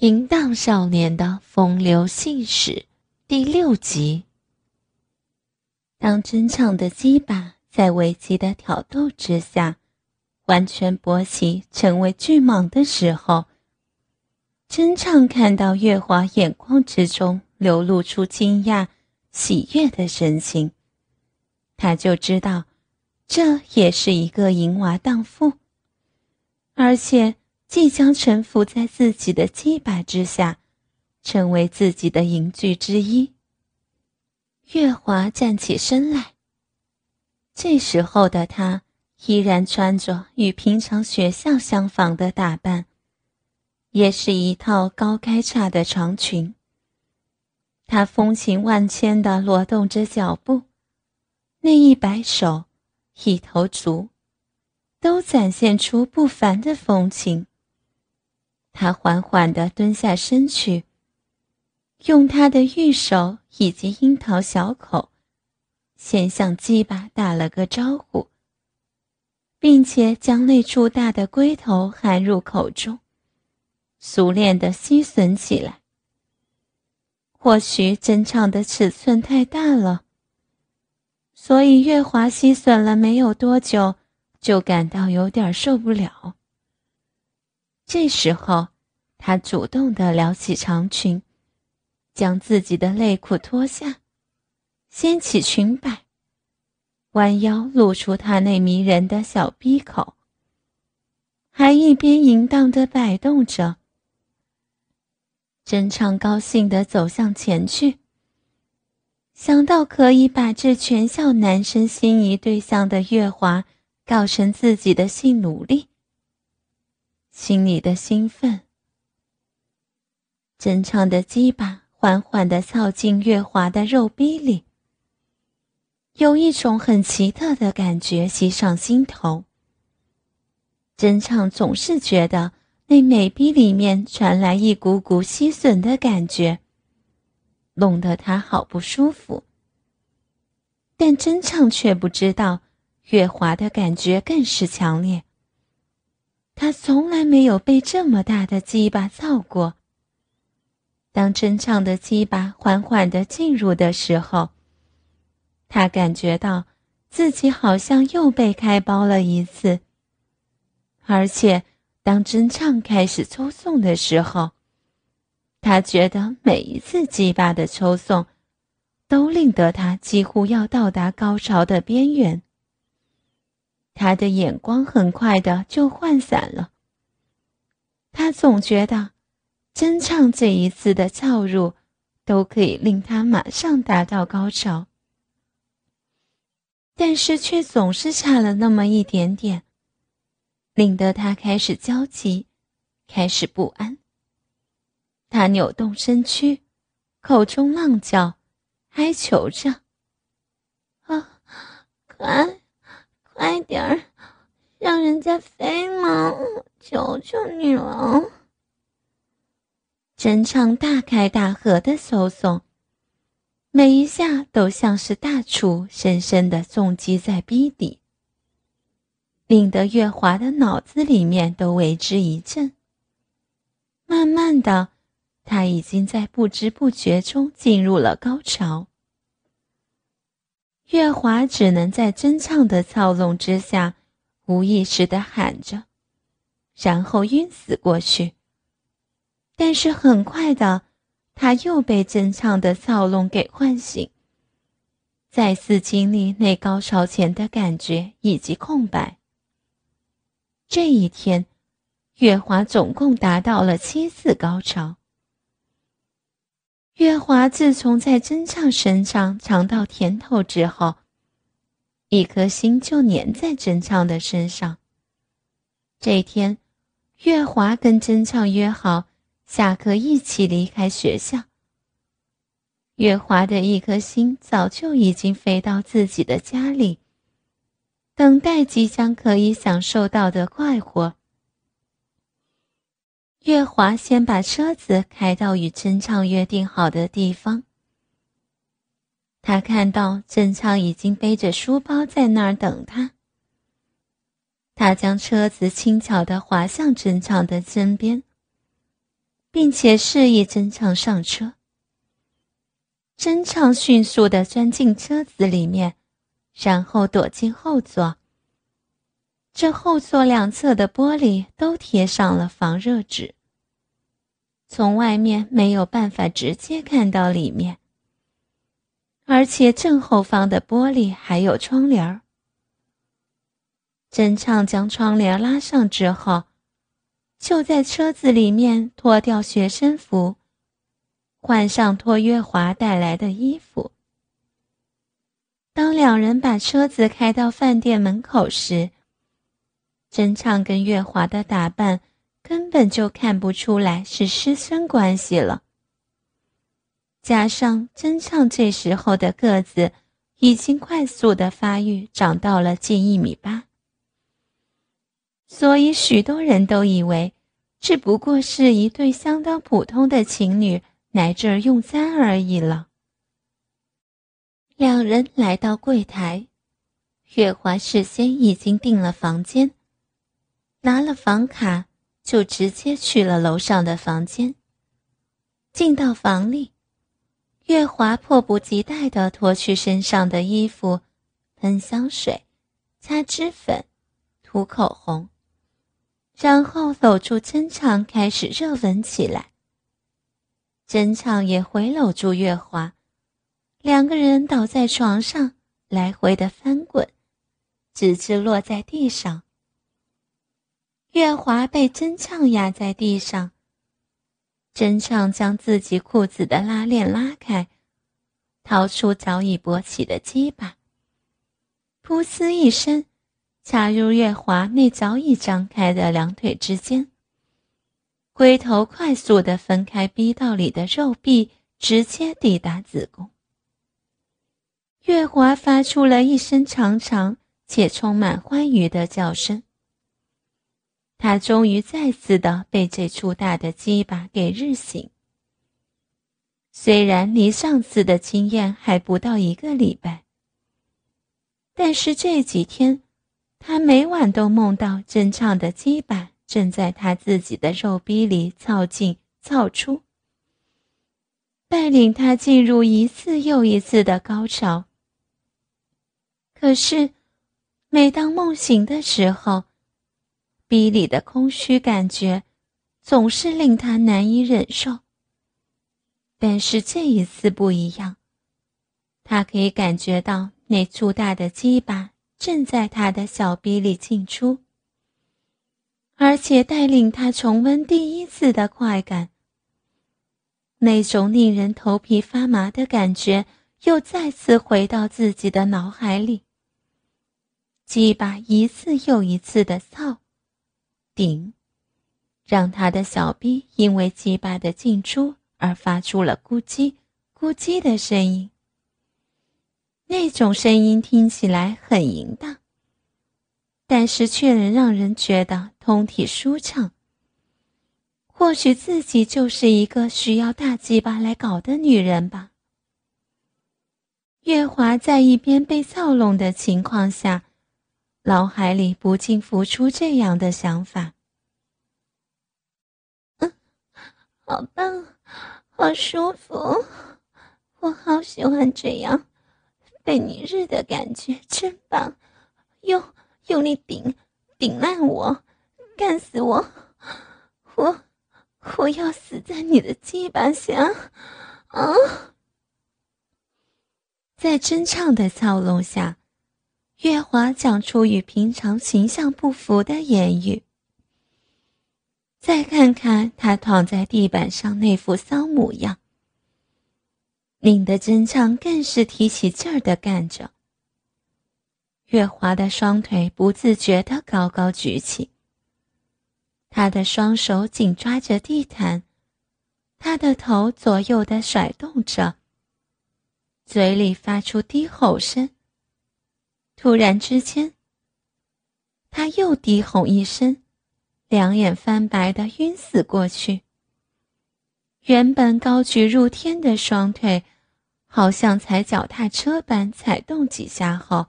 淫荡少年的风流信使第六集。当真唱的鸡巴在危机的挑逗之下，完全勃起成为巨蟒的时候，真唱看到月华眼眶之中流露出惊讶、喜悦的神情，他就知道，这也是一个淫娃荡妇，而且。即将臣服在自己的击败之下，成为自己的营具之一。月华站起身来。这时候的他依然穿着与平常学校相仿的打扮，也是一套高开叉的长裙。他风情万千的挪动着脚步，那一摆手，一头足，都展现出不凡的风情。他缓缓地蹲下身去，用他的玉手以及樱桃小口，先向鸡巴打了个招呼，并且将那处大的龟头含入口中，熟练地吸吮起来。或许真唱的尺寸太大了，所以月华吸吮了没有多久，就感到有点受不了。这时候，他主动的撩起长裙，将自己的内裤脱下，掀起裙摆，弯腰露出他那迷人的小逼口，还一边淫荡的摆动着。真唱高兴的走向前去，想到可以把这全校男生心仪对象的月华告成自己的性奴隶。心里的兴奋，真唱的鸡巴缓缓地操进月华的肉逼里，有一种很奇特的感觉袭上心头。真唱总是觉得那美逼里面传来一股股吸吮的感觉，弄得他好不舒服。但真唱却不知道，月华的感觉更是强烈。他从来没有被这么大的鸡巴操过。当真唱的鸡巴缓缓的进入的时候，他感觉到自己好像又被开包了一次。而且，当真唱开始抽送的时候，他觉得每一次鸡巴的抽送，都令得他几乎要到达高潮的边缘。他的眼光很快的就涣散了。他总觉得，真唱这一次的操入，都可以令他马上达到高潮，但是却总是差了那么一点点，令得他开始焦急，开始不安。他扭动身躯，口中浪叫，哀求着：“啊，快！”快点儿，让人家飞嘛！求求你了。真唱大开大合的搜送，每一下都像是大厨深深的重击在逼底，令得月华的脑子里面都为之一震。慢慢的，他已经在不知不觉中进入了高潮。月华只能在真唱的操弄之下，无意识的喊着，然后晕死过去。但是很快的，他又被真唱的操弄给唤醒，再次经历那高潮前的感觉以及空白。这一天，月华总共达到了七次高潮。月华自从在真唱身上尝到甜头之后，一颗心就粘在真唱的身上。这天，月华跟真唱约好下课一起离开学校。月华的一颗心早就已经飞到自己的家里，等待即将可以享受到的快活。月华先把车子开到与真唱约定好的地方。他看到真唱已经背着书包在那儿等他。他将车子轻巧地滑向真唱的身边，并且示意真唱上车。真唱迅速地钻进车子里面，然后躲进后座。这后座两侧的玻璃都贴上了防热纸，从外面没有办法直接看到里面。而且正后方的玻璃还有窗帘儿。真唱将窗帘拉上之后，就在车子里面脱掉学生服，换上托月华带来的衣服。当两人把车子开到饭店门口时，真唱跟月华的打扮根本就看不出来是师生关系了。加上真唱这时候的个子已经快速的发育，长到了近一米八。所以，许多人都以为只不过是一对相当普通的情侣来这儿用餐而已了。两人来到柜台，月华事先已经订了房间，拿了房卡就直接去了楼上的房间。进到房里，月华迫不及待地脱去身上的衣服，喷香水，擦脂粉，涂口红。然后搂住真唱，开始热吻起来。真唱也回搂住月华，两个人倒在床上，来回的翻滚，直至落在地上。月华被真唱压在地上，真唱将自己裤子的拉链拉开，掏出早已勃起的鸡巴，噗呲一声。插入月华那早已张开的两腿之间，龟头快速的分开逼道里的肉壁，直接抵达子宫。月华发出了一声长长且充满欢愉的叫声。他终于再次的被这粗大的鸡巴给日醒。虽然离上次的经验还不到一个礼拜，但是这几天。他每晚都梦到真唱的鸡巴正在他自己的肉逼里操进操出，带领他进入一次又一次的高潮。可是，每当梦醒的时候，逼里的空虚感觉总是令他难以忍受。但是这一次不一样，他可以感觉到那粗大的鸡巴。正在他的小臂里进出，而且带领他重温第一次的快感。那种令人头皮发麻的感觉又再次回到自己的脑海里。鸡巴一次又一次的操、顶，让他的小臂因为鸡巴的进出而发出了咕叽、咕叽的声音。那种声音听起来很淫荡，但是却能让人觉得通体舒畅。或许自己就是一个需要大鸡巴来搞的女人吧。月华在一边被操弄的情况下，脑海里不禁浮出这样的想法：嗯，好棒，好舒服，我好喜欢这样。被你日的感觉真棒，用用力顶顶烂我，干死我！我我要死在你的鸡巴下！啊！在真唱的操弄下，月华讲出与平常形象不符的言语。再看看他躺在地板上那副骚模样。令得真唱更是提起劲儿的干着。月华的双腿不自觉地高高举起，他的双手紧抓着地毯，他的头左右的甩动着，嘴里发出低吼声。突然之间，他又低吼一声，两眼翻白的晕死过去。原本高举入天的双腿，好像踩脚踏车般踩动几下后，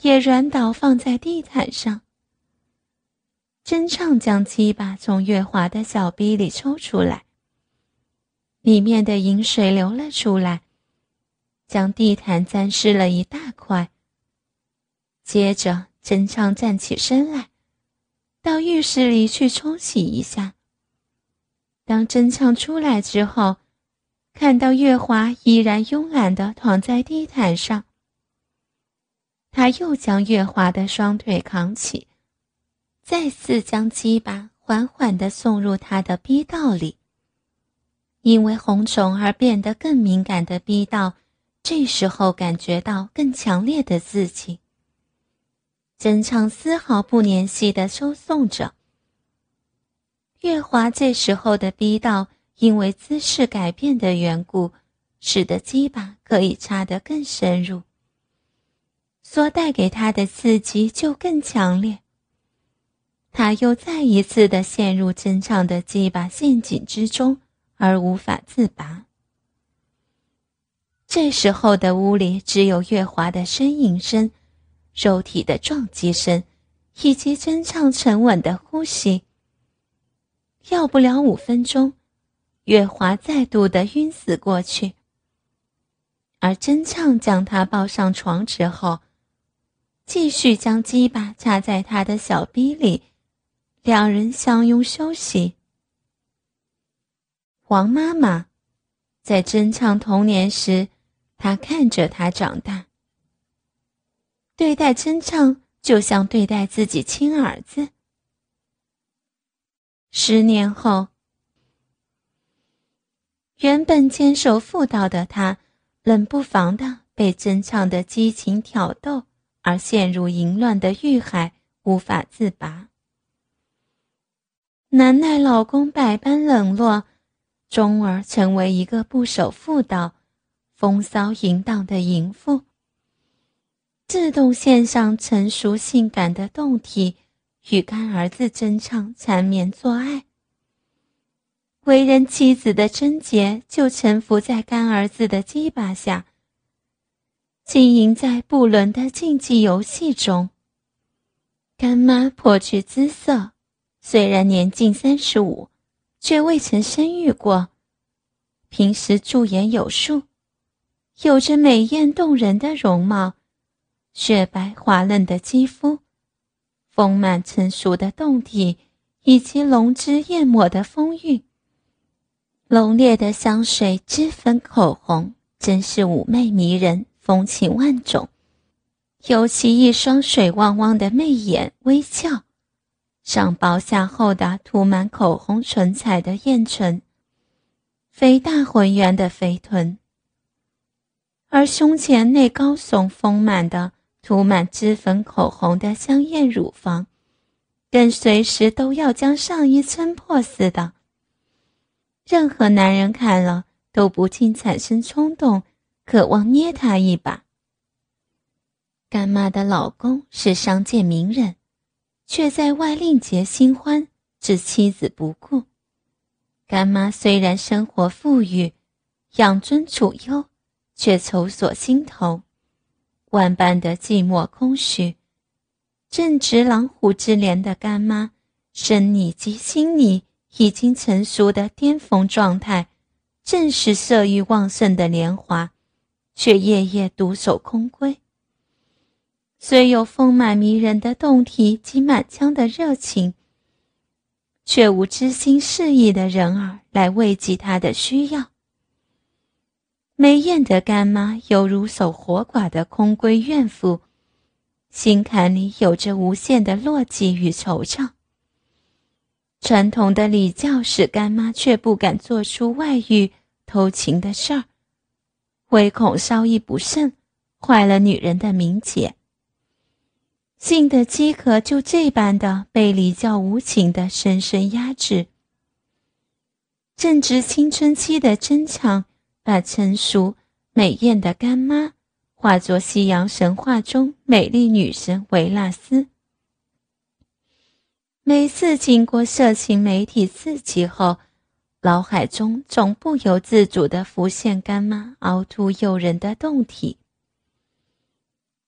也软倒放在地毯上。真唱将鸡巴从月华的小逼里抽出来，里面的饮水流了出来，将地毯沾湿了一大块。接着，真畅站起身来，到浴室里去冲洗一下。当真畅出来之后，看到月华依然慵懒地躺在地毯上，他又将月华的双腿扛起。再次将鸡巴缓缓地送入他的逼道里。因为红虫而变得更敏感的逼道，这时候感觉到更强烈的刺激。真唱丝毫不怜惜的收送着。月华这时候的逼道，因为姿势改变的缘故，使得鸡巴可以插得更深入，所带给他的刺激就更强烈。他又再一次的陷入真唱的鸡巴陷阱之中，而无法自拔。这时候的屋里只有月华的呻吟声、肉体的撞击声，以及真唱沉稳的呼吸。要不了五分钟，月华再度的晕死过去。而真唱将他抱上床之后，继续将鸡巴插在他的小逼里。两人相拥休息。王妈妈在真唱童年时，她看着他长大，对待真唱就像对待自己亲儿子。十年后，原本坚守妇道的他，冷不防的被真唱的激情挑逗而陷入淫乱的欲海，无法自拔。难耐老公百般冷落，终而成为一个不守妇道、风骚淫荡的淫妇。自动献上成熟性感的胴体，与干儿子真唱缠绵做爱。为人妻子的贞洁就臣服在干儿子的鸡巴下，经营在不伦的竞技游戏中。干妈颇具姿色。虽然年近三十五，却未曾生育过。平时驻颜有术，有着美艳动人的容貌，雪白滑嫩的肌肤，丰满成熟的胴体，以及浓脂艳抹的风韵。浓烈的香水、脂粉、口红，真是妩媚迷人，风情万种。尤其一双水汪汪的媚眼，微笑。上薄下厚的涂满口红唇彩的艳唇，肥大浑圆的肥臀，而胸前那高耸丰满的涂满脂粉口红的香艳乳房，跟随时都要将上衣撑破似的。任何男人看了都不禁产生冲动，渴望捏她一把。干妈的老公是商界名人。却在外另结新欢，置妻子不顾。干妈虽然生活富裕，养尊处优，却愁锁心头，万般的寂寞空虚。正值狼虎之年的干妈，生理及心理已经成熟的巅峰状态，正是色欲旺盛的年华，却夜夜独守空闺。虽有丰满迷人的胴体及满腔的热情，却无知心适意的人儿来慰藉他的需要。梅艳的干妈犹如守活寡的空闺怨妇，心坎里有着无限的落寂与惆怅。传统的礼教使干妈却不敢做出外遇偷情的事儿，唯恐稍一不慎，坏了女人的名节。性的饥渴就这般的被礼教无情的深深压制。正值青春期的争抢，把成熟美艳的干妈化作西洋神话中美丽女神维纳斯。每次经过色情媒体刺激后，脑海中总不由自主地浮现干妈凹凸诱人的胴体。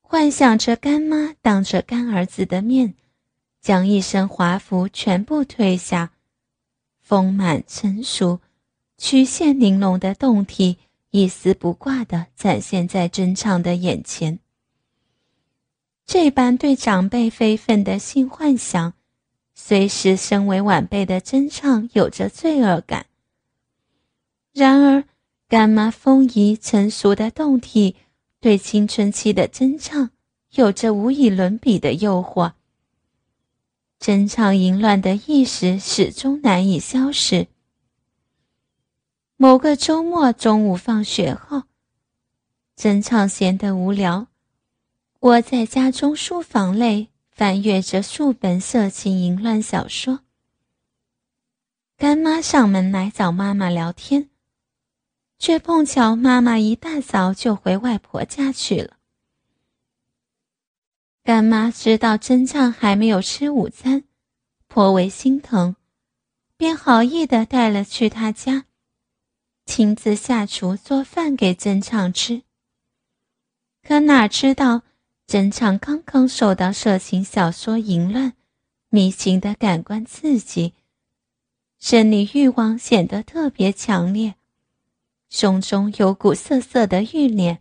幻想着干妈当着干儿子的面，将一身华服全部褪下，丰满成熟、曲线玲珑的胴体一丝不挂地展现在真畅的眼前。这般对长辈非分的性幻想，虽使身为晚辈的真畅有着罪恶感，然而干妈丰腴成熟的胴体，对青春期的真畅有着无以伦比的诱惑。真唱淫乱的意识始终难以消失。某个周末中午放学后，真畅闲得无聊，窝在家中书房内翻阅着数本色情淫乱小说。干妈上门来找妈妈聊天，却碰巧妈妈一大早就回外婆家去了。干妈知道真畅还没有吃午餐，颇为心疼，便好意的带了去他家，亲自下厨做饭给真畅吃。可哪知道，真畅刚刚受到色情小说淫乱、迷情的感官刺激，生理欲望显得特别强烈，胸中有股涩涩的欲念。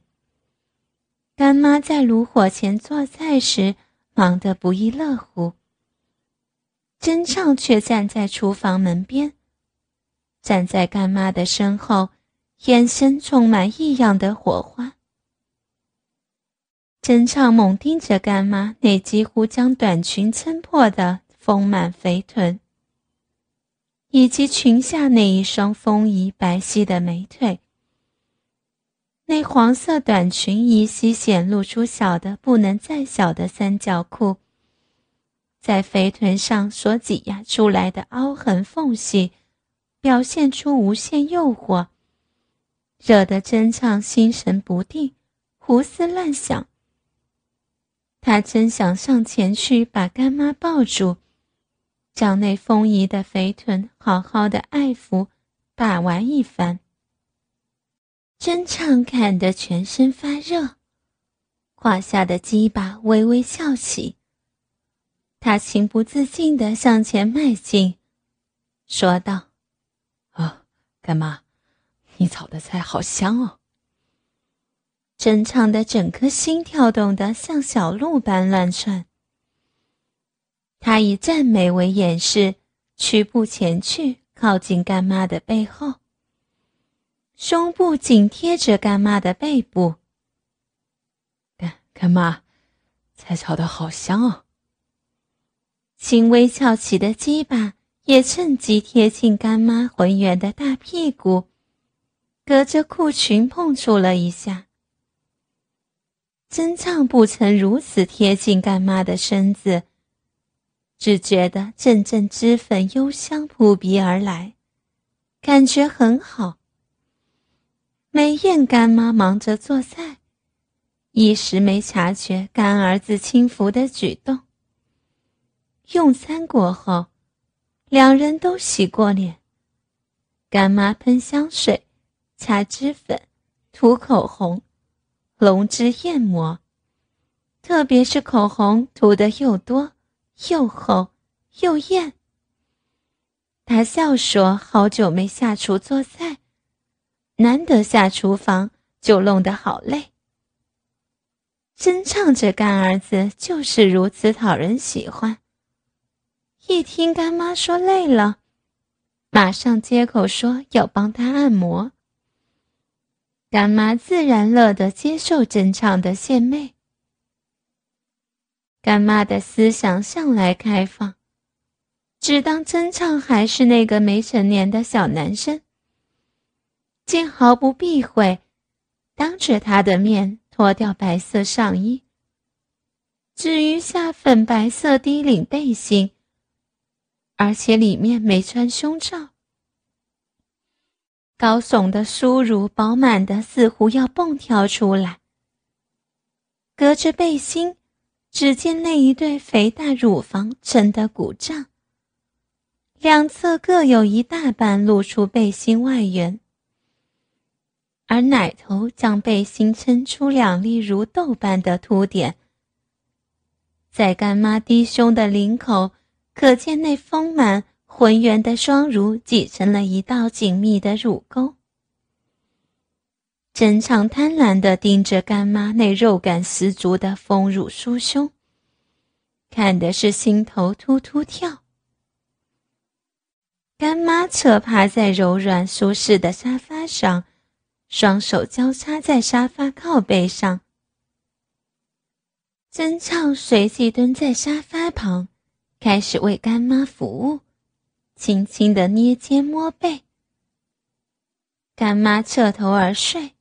干妈在炉火前做菜时，忙得不亦乐乎。真畅却站在厨房门边，站在干妈的身后，眼神充满异样的火花。真畅猛盯着干妈那几乎将短裙撑破的丰满肥臀，以及裙下那一双丰腴白皙的美腿。那黄色短裙依稀显露出小的不能再小的三角裤，在肥臀上所挤压出来的凹痕缝隙，表现出无限诱惑，惹得真畅心神不定，胡思乱想。他真想上前去把干妈抱住，将那丰腴的肥臀好好的爱抚、把玩一番。真畅看得全身发热，胯下的鸡巴微微翘起。他情不自禁地向前迈进，说道：“，干妈，你炒的菜好香哦。”真畅的整颗心跳动得像小鹿般乱窜。他以赞美为掩饰，屈步前去，靠近干妈的背后。胸部紧贴着干妈的背部。干干妈，菜炒的好香哦。轻微翘起的鸡巴也趁机贴近干妈浑圆的大屁股，隔着裤裙碰触了一下。真畅不曾如此贴近干妈的身子，只觉得阵阵脂粉幽香扑鼻而来，感觉很好。美艳干妈忙着做菜，一时没察觉干儿子轻浮的举动。用餐过后，两人都洗过脸。干妈喷香水，擦脂粉，涂口红，浓脂艳抹，特别是口红涂得又多又厚又艳。她笑说：“好久没下厨做菜。”难得下厨房，就弄得好累。真唱着干儿子就是如此讨人喜欢。一听干妈说累了，马上接口说要帮她按摩。干妈自然乐得接受真唱的献媚。干妈的思想向来开放，只当真唱还是那个没成年的小男生。竟毫不避讳，当着他的面脱掉白色上衣，只余下粉白色低领背心，而且里面没穿胸罩。高耸的酥乳饱满的，似乎要蹦跳出来。隔着背心，只见那一对肥大乳房撑得鼓胀，两侧各有一大半露出背心外缘。而奶头将背心撑出两粒如豆般的凸点，在干妈低胸的领口，可见那丰满浑圆的双乳挤成了一道紧密的乳沟。真畅贪婪地盯着干妈那肉感十足的丰乳酥胸，看的是心头突突跳。干妈侧趴在柔软舒适的沙发上，双手交叉在沙发靠背上。真畅随即蹲在沙发旁，开始为干妈服务，轻轻的捏肩摸背。干妈侧头而睡，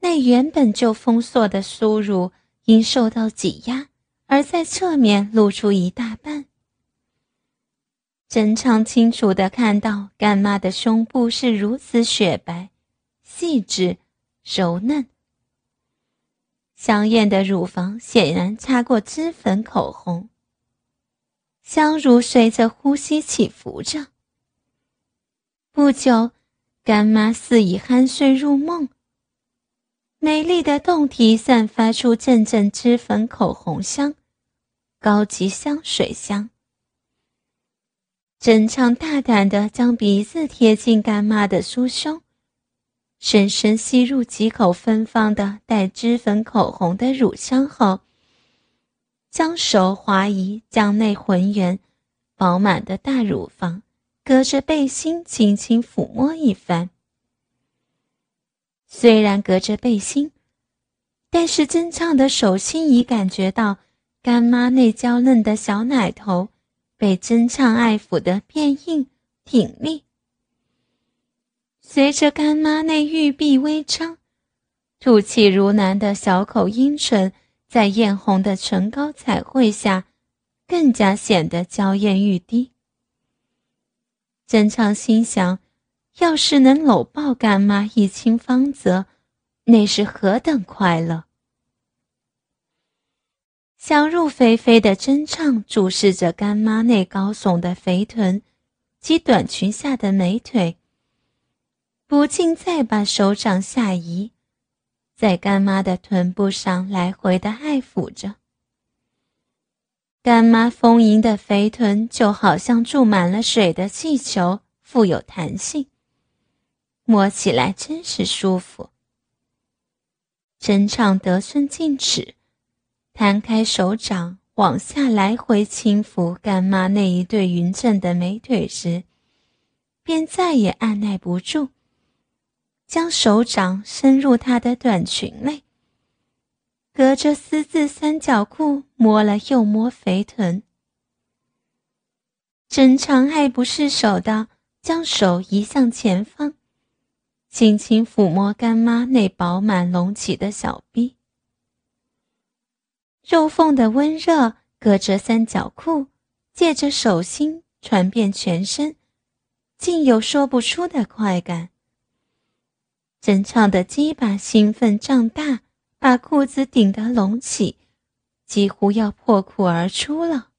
那原本就丰硕的酥乳因受到挤压，而在侧面露出一大半。真畅清楚的看到干妈的胸部是如此雪白、细致、柔嫩。香艳的乳房显然擦过脂粉口红，香乳随着呼吸起伏着。不久，干妈似已酣睡入梦。美丽的胴体散发出阵阵脂粉口红香，高级香水香。真畅大胆地将鼻子贴近干妈的酥胸。深深吸入几口芬芳的带脂粉口红的乳香后，将手滑移，将那浑圆、饱满的大乳房隔着背心轻轻抚摸一番。虽然隔着背心，但是真畅的手心已感觉到干妈那娇嫩的小奶头被真畅爱抚的变硬挺立。随着干妈那玉臂微张、吐气如兰的小口阴唇，在艳红的唇膏彩绘下，更加显得娇艳欲滴。真畅心想，要是能搂抱干妈一亲芳泽，那是何等快乐！想入非非的真唱注视着干妈那高耸的肥臀及短裙下的美腿。不禁再把手掌下移，在干妈的臀部上来回的爱抚着。干妈丰盈的肥臀就好像注满了水的气球，富有弹性，摸起来真是舒服。陈畅得寸进尺，摊开手掌往下来回轻抚干妈那一对匀称的美腿时，便再也按耐不住。将手掌伸入她的短裙内，隔着丝质三角裤摸了又摸肥臀，真常爱不释手的将手移向前方，轻轻抚摸干妈那饱满隆起的小臂，肉缝的温热隔着三角裤，借着手心传遍全身，竟有说不出的快感。真唱的鸡巴兴奋胀大，把裤子顶得隆起，几乎要破裤而出了。